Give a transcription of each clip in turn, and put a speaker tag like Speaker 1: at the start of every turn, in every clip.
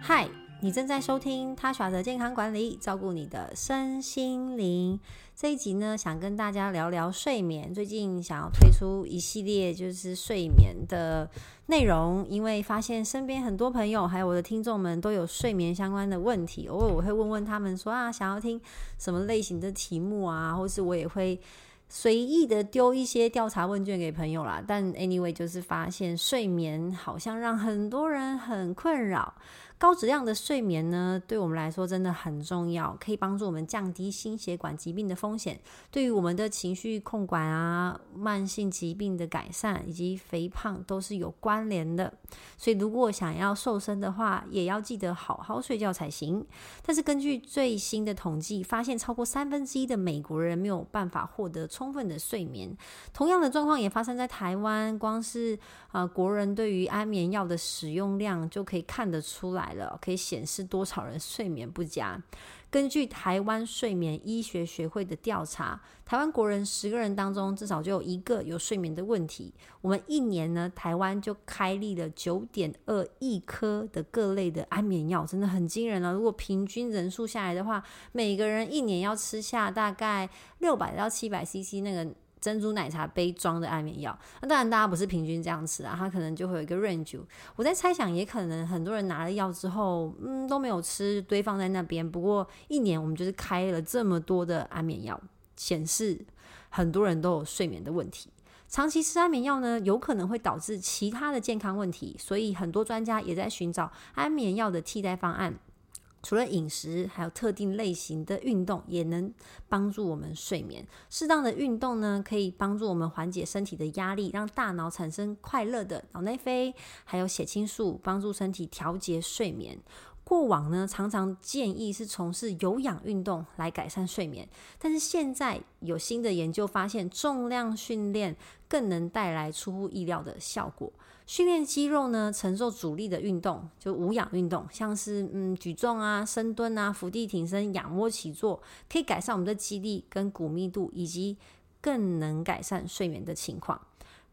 Speaker 1: 嗨，你正在收听他耍的健康管理，照顾你的身心灵。这一集呢，想跟大家聊聊睡眠。最近想要推出一系列就是睡眠的内容，因为发现身边很多朋友还有我的听众们都有睡眠相关的问题，偶尔我会问问他们说啊，想要听什么类型的题目啊，或是我也会。随意的丢一些调查问卷给朋友啦，但 anyway 就是发现睡眠好像让很多人很困扰。高质量的睡眠呢，对我们来说真的很重要，可以帮助我们降低心血管疾病的风险，对于我们的情绪控管啊、慢性疾病的改善以及肥胖都是有关联的。所以如果想要瘦身的话，也要记得好好睡觉才行。但是根据最新的统计，发现超过三分之一的美国人没有办法获得充分的睡眠。同样的状况也发生在台湾，光是啊、国人对于安眠药的使用量就可以看得出来。来了，可以显示多少人睡眠不佳。根据台湾睡眠医学学会的调查，台湾国人十个人当中至少就有一个有睡眠的问题。我们一年呢，台湾就开立了九点二亿颗的各类的安眠药，真的很惊人了。如果平均人数下来的话，每个人一年要吃下大概六百到七百 CC 那个。珍珠奶茶杯装的安眠药，那当然大家不是平均这样吃啊，它可能就会有一个 range。我在猜想，也可能很多人拿了药之后，嗯，都没有吃，堆放在那边。不过一年我们就是开了这么多的安眠药，显示很多人都有睡眠的问题。长期吃安眠药呢，有可能会导致其他的健康问题，所以很多专家也在寻找安眠药的替代方案。除了饮食，还有特定类型的运动也能帮助我们睡眠。适当的运动呢，可以帮助我们缓解身体的压力，让大脑产生快乐的脑内啡，还有血清素，帮助身体调节睡眠。过往呢，常常建议是从事有氧运动来改善睡眠，但是现在有新的研究发现，重量训练更能带来出乎意料的效果。训练肌肉呢，承受阻力的运动，就无氧运动，像是嗯举重啊、深蹲啊、伏地挺身、仰卧起坐，可以改善我们的肌力跟骨密度，以及更能改善睡眠的情况。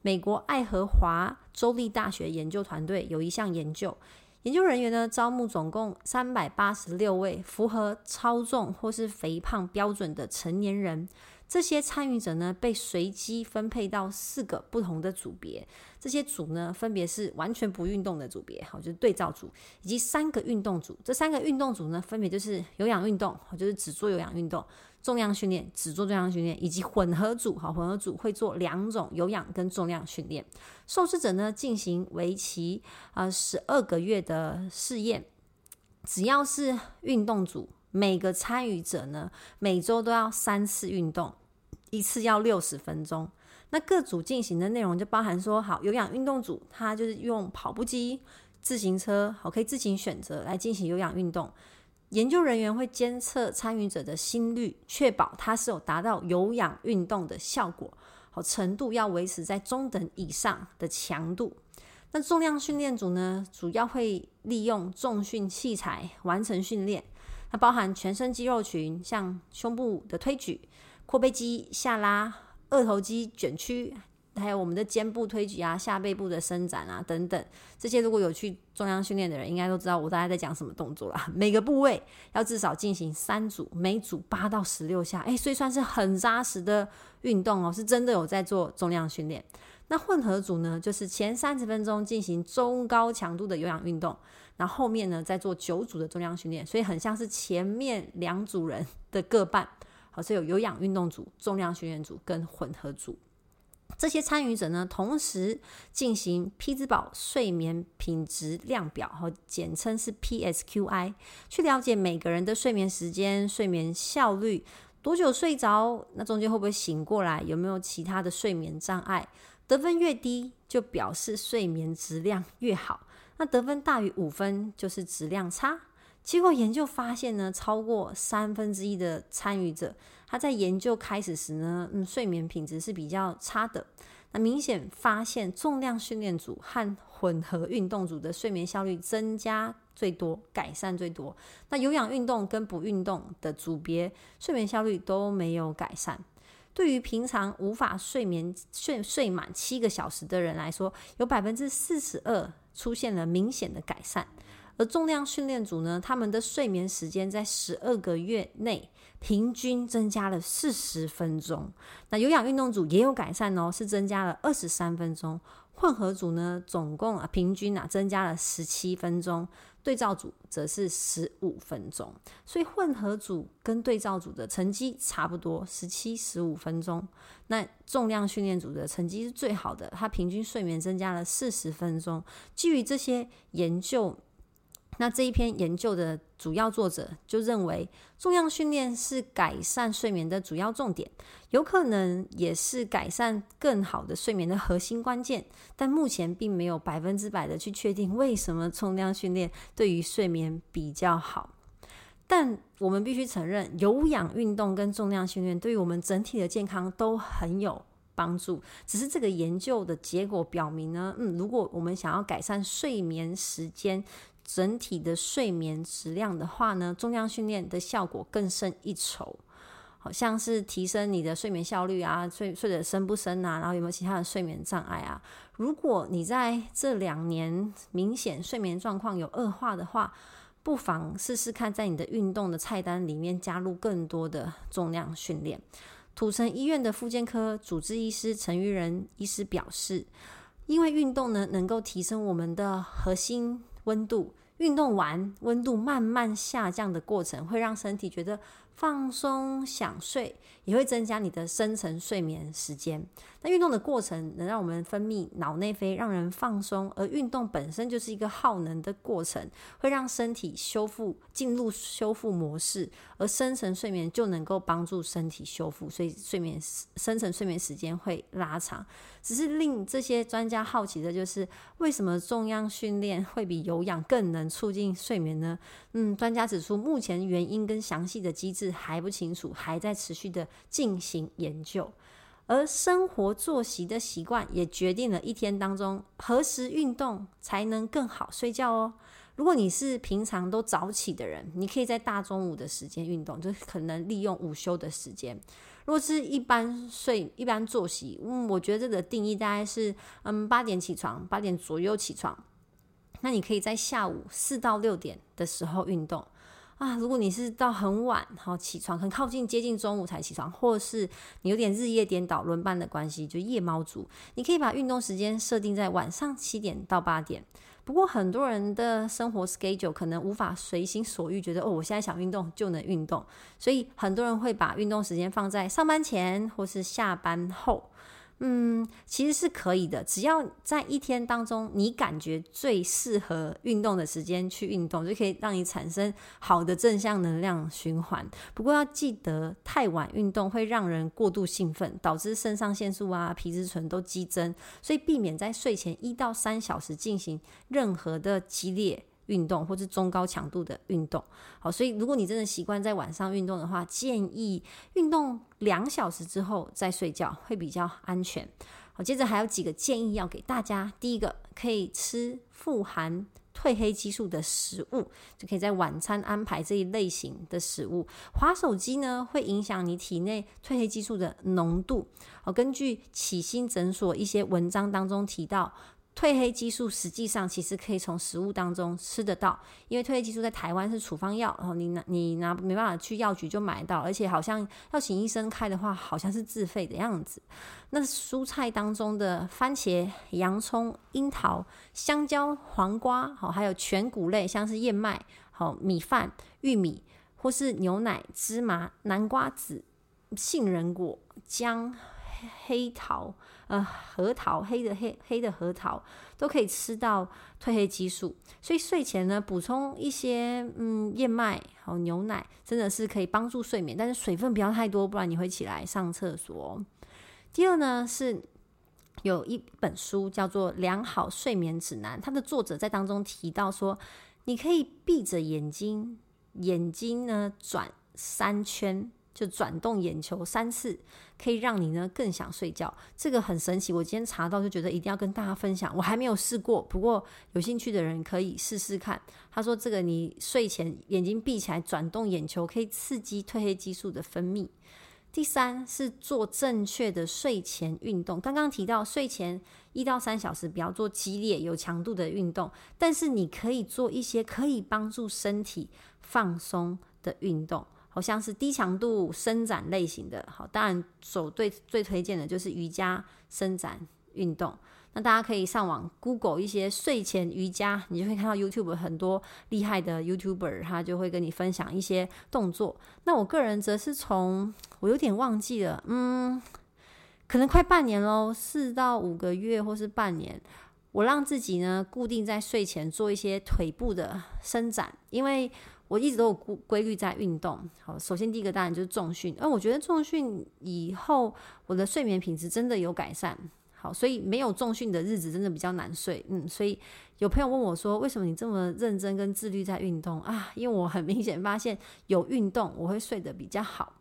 Speaker 1: 美国爱荷华州立大学研究团队有一项研究。研究人员呢，招募总共三百八十六位符合超重或是肥胖标准的成年人。这些参与者呢，被随机分配到四个不同的组别。这些组呢，分别是完全不运动的组别，好，就是对照组，以及三个运动组。这三个运动组呢，分别就是有氧运动，就是只做有氧运动；重量训练，只做重量训练；以及混合组，好，混合组会做两种有氧跟重量训练。受试者呢，进行为期啊十二个月的试验。只要是运动组，每个参与者呢，每周都要三次运动，一次要六十分钟。那各组进行的内容就包含说，好，有氧运动组，它就是用跑步机、自行车，好，可以自行选择来进行有氧运动。研究人员会监测参与者的心率，确保它是有达到有氧运动的效果，好，程度要维持在中等以上的强度。那重量训练组呢，主要会利用重训器材完成训练，它包含全身肌肉群，像胸部的推举、阔背肌下拉。二头肌卷曲，还有我们的肩部推举啊，下背部的伸展啊，等等，这些如果有去重量训练的人，应该都知道我大概在讲什么动作啦。每个部位要至少进行三组，每组八到十六下，哎，所以算是很扎实的运动哦，是真的有在做重量训练。那混合组呢，就是前三十分钟进行中高强度的有氧运动，然后后面呢再做九组的重量训练，所以很像是前面两组人的各半。好，是有有氧运动组、重量训练组跟混合组。这些参与者呢，同时进行匹兹堡睡眠品质量表，和简称是 PSQI，去了解每个人的睡眠时间、睡眠效率，多久睡着，那中间会不会醒过来，有没有其他的睡眠障碍？得分越低，就表示睡眠质量越好。那得分大于五分，就是质量差。结果研究发现呢，超过三分之一的参与者，他在研究开始时呢，嗯，睡眠品质是比较差的。那明显发现重量训练组和混合运动组的睡眠效率增加最多，改善最多。那有氧运动跟不运动的组别，睡眠效率都没有改善。对于平常无法睡眠睡睡满七个小时的人来说，有百分之四十二出现了明显的改善。而重量训练组呢，他们的睡眠时间在十二个月内平均增加了四十分钟。那有氧运动组也有改善哦，是增加了二十三分钟。混合组呢，总共啊平均啊增加了十七分钟，对照组则是十五分钟。所以混合组跟对照组的成绩差不多，十七、十五分钟。那重量训练组的成绩是最好的，它平均睡眠增加了四十分钟。基于这些研究。那这一篇研究的主要作者就认为，重量训练是改善睡眠的主要重点，有可能也是改善更好的睡眠的核心关键。但目前并没有百分之百的去确定为什么重量训练对于睡眠比较好。但我们必须承认，有氧运动跟重量训练对于我们整体的健康都很有帮助。只是这个研究的结果表明呢，嗯，如果我们想要改善睡眠时间，整体的睡眠质量的话呢，重量训练的效果更胜一筹，好像是提升你的睡眠效率啊，睡睡得深不深啊，然后有没有其他的睡眠障碍啊？如果你在这两年明显睡眠状况有恶化的话，不妨试试看在你的运动的菜单里面加入更多的重量训练。土城医院的复健科主治医师陈玉仁医师表示，因为运动呢能够提升我们的核心。温度，运动完温度慢慢下降的过程，会让身体觉得放松、想睡，也会增加你的深层睡眠时间。那运动的过程能让我们分泌脑内啡，让人放松，而运动本身就是一个耗能的过程，会让身体修复进入修复模式，而深层睡眠就能够帮助身体修复，所以睡眠深层睡眠时间会拉长。只是令这些专家好奇的就是，为什么重量训练会比有氧更能促进睡眠呢？嗯，专家指出，目前原因跟详细的机制还不清楚，还在持续的进行研究。而生活作息的习惯也决定了一天当中何时运动才能更好睡觉哦。如果你是平常都早起的人，你可以在大中午的时间运动，就可能利用午休的时间。如果是一般睡、一般作息，嗯，我觉得这个定义大概是，嗯，八点起床，八点左右起床。那你可以在下午四到六点的时候运动啊。如果你是到很晚好起床，很靠近接近中午才起床，或是你有点日夜颠倒轮班的关系，就夜猫族，你可以把运动时间设定在晚上七点到八点。不过很多人的生活 schedule 可能无法随心所欲，觉得哦，我现在想运动就能运动，所以很多人会把运动时间放在上班前或是下班后。嗯，其实是可以的，只要在一天当中你感觉最适合运动的时间去运动，就可以让你产生好的正向能量循环。不过要记得，太晚运动会让人过度兴奋，导致肾上腺素啊、皮质醇都激增，所以避免在睡前一到三小时进行任何的激烈。运动或是中高强度的运动，好，所以如果你真的习惯在晚上运动的话，建议运动两小时之后再睡觉会比较安全。好，接着还有几个建议要给大家。第一个，可以吃富含褪黑激素的食物，就可以在晚餐安排这一类型的食物。滑手机呢，会影响你体内褪黑激素的浓度。好，根据启新诊所一些文章当中提到。褪黑激素实际上其实可以从食物当中吃得到，因为褪黑激素在台湾是处方药，然后你拿你拿没办法去药局就买到，而且好像要请医生开的话，好像是自费的样子。那蔬菜当中的番茄、洋葱、樱桃、香蕉、黄瓜，好，还有全谷类，像是燕麦、好米饭、玉米，或是牛奶、芝麻、南瓜子、杏仁果、姜。黑桃，呃，核桃，黑的黑黑的核桃都可以吃到褪黑激素，所以睡前呢，补充一些嗯燕麦还有牛奶，真的是可以帮助睡眠，但是水分不要太多，不然你会起来上厕所。第二呢，是有一本书叫做《良好睡眠指南》，它的作者在当中提到说，你可以闭着眼睛，眼睛呢转三圈。就转动眼球三次，可以让你呢更想睡觉。这个很神奇，我今天查到就觉得一定要跟大家分享。我还没有试过，不过有兴趣的人可以试试看。他说这个你睡前眼睛闭起来转动眼球，可以刺激褪黑激素的分泌。第三是做正确的睡前运动。刚刚提到睡前一到三小时不要做激烈有强度的运动，但是你可以做一些可以帮助身体放松的运动，好像是低强度伸展类型的。好，当然首最最推荐的就是瑜伽伸展运动。那大家可以上网 Google 一些睡前瑜伽，你就会看到 YouTube 很多厉害的 YouTuber，他就会跟你分享一些动作。那我个人则是从我有点忘记了，嗯，可能快半年喽，四到五个月或是半年，我让自己呢固定在睡前做一些腿部的伸展，因为我一直都有规规律在运动。好，首先第一个当然就是重训，而我觉得重训以后我的睡眠品质真的有改善。好所以没有重训的日子真的比较难睡，嗯，所以有朋友问我说，为什么你这么认真跟自律在运动啊？因为我很明显发现有运动我会睡得比较好。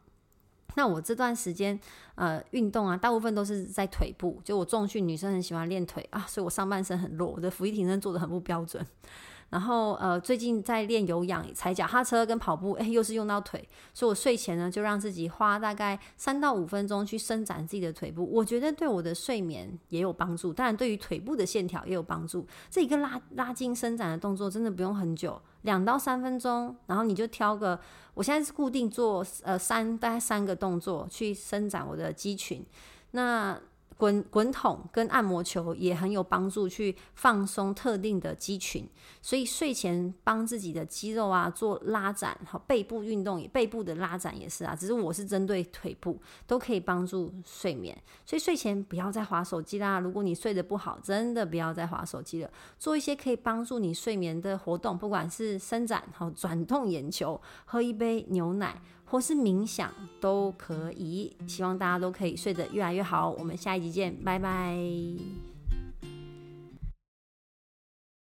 Speaker 1: 那我这段时间呃运动啊，大部分都是在腿部，就我重训，女生很喜欢练腿啊，所以我上半身很弱，我的伏地挺身做得很不标准。然后呃，最近在练有氧，踩脚踏车跟跑步，哎，又是用到腿，所以我睡前呢就让自己花大概三到五分钟去伸展自己的腿部，我觉得对我的睡眠也有帮助，当然对于腿部的线条也有帮助。这一个拉拉筋伸展的动作真的不用很久，两到三分钟，然后你就挑个，我现在是固定做呃三大概三个动作去伸展我的肌群，那。滚滚筒跟按摩球也很有帮助，去放松特定的肌群。所以睡前帮自己的肌肉啊做拉展，好，背部运动背部的拉展也是啊。只是我是针对腿部，都可以帮助睡眠。所以睡前不要再划手机啦。如果你睡得不好，真的不要再划手机了。做一些可以帮助你睡眠的活动，不管是伸展、好转动眼球、喝一杯牛奶。或是冥想都可以，希望大家都可以睡得越来越好。我们下一集见，拜拜。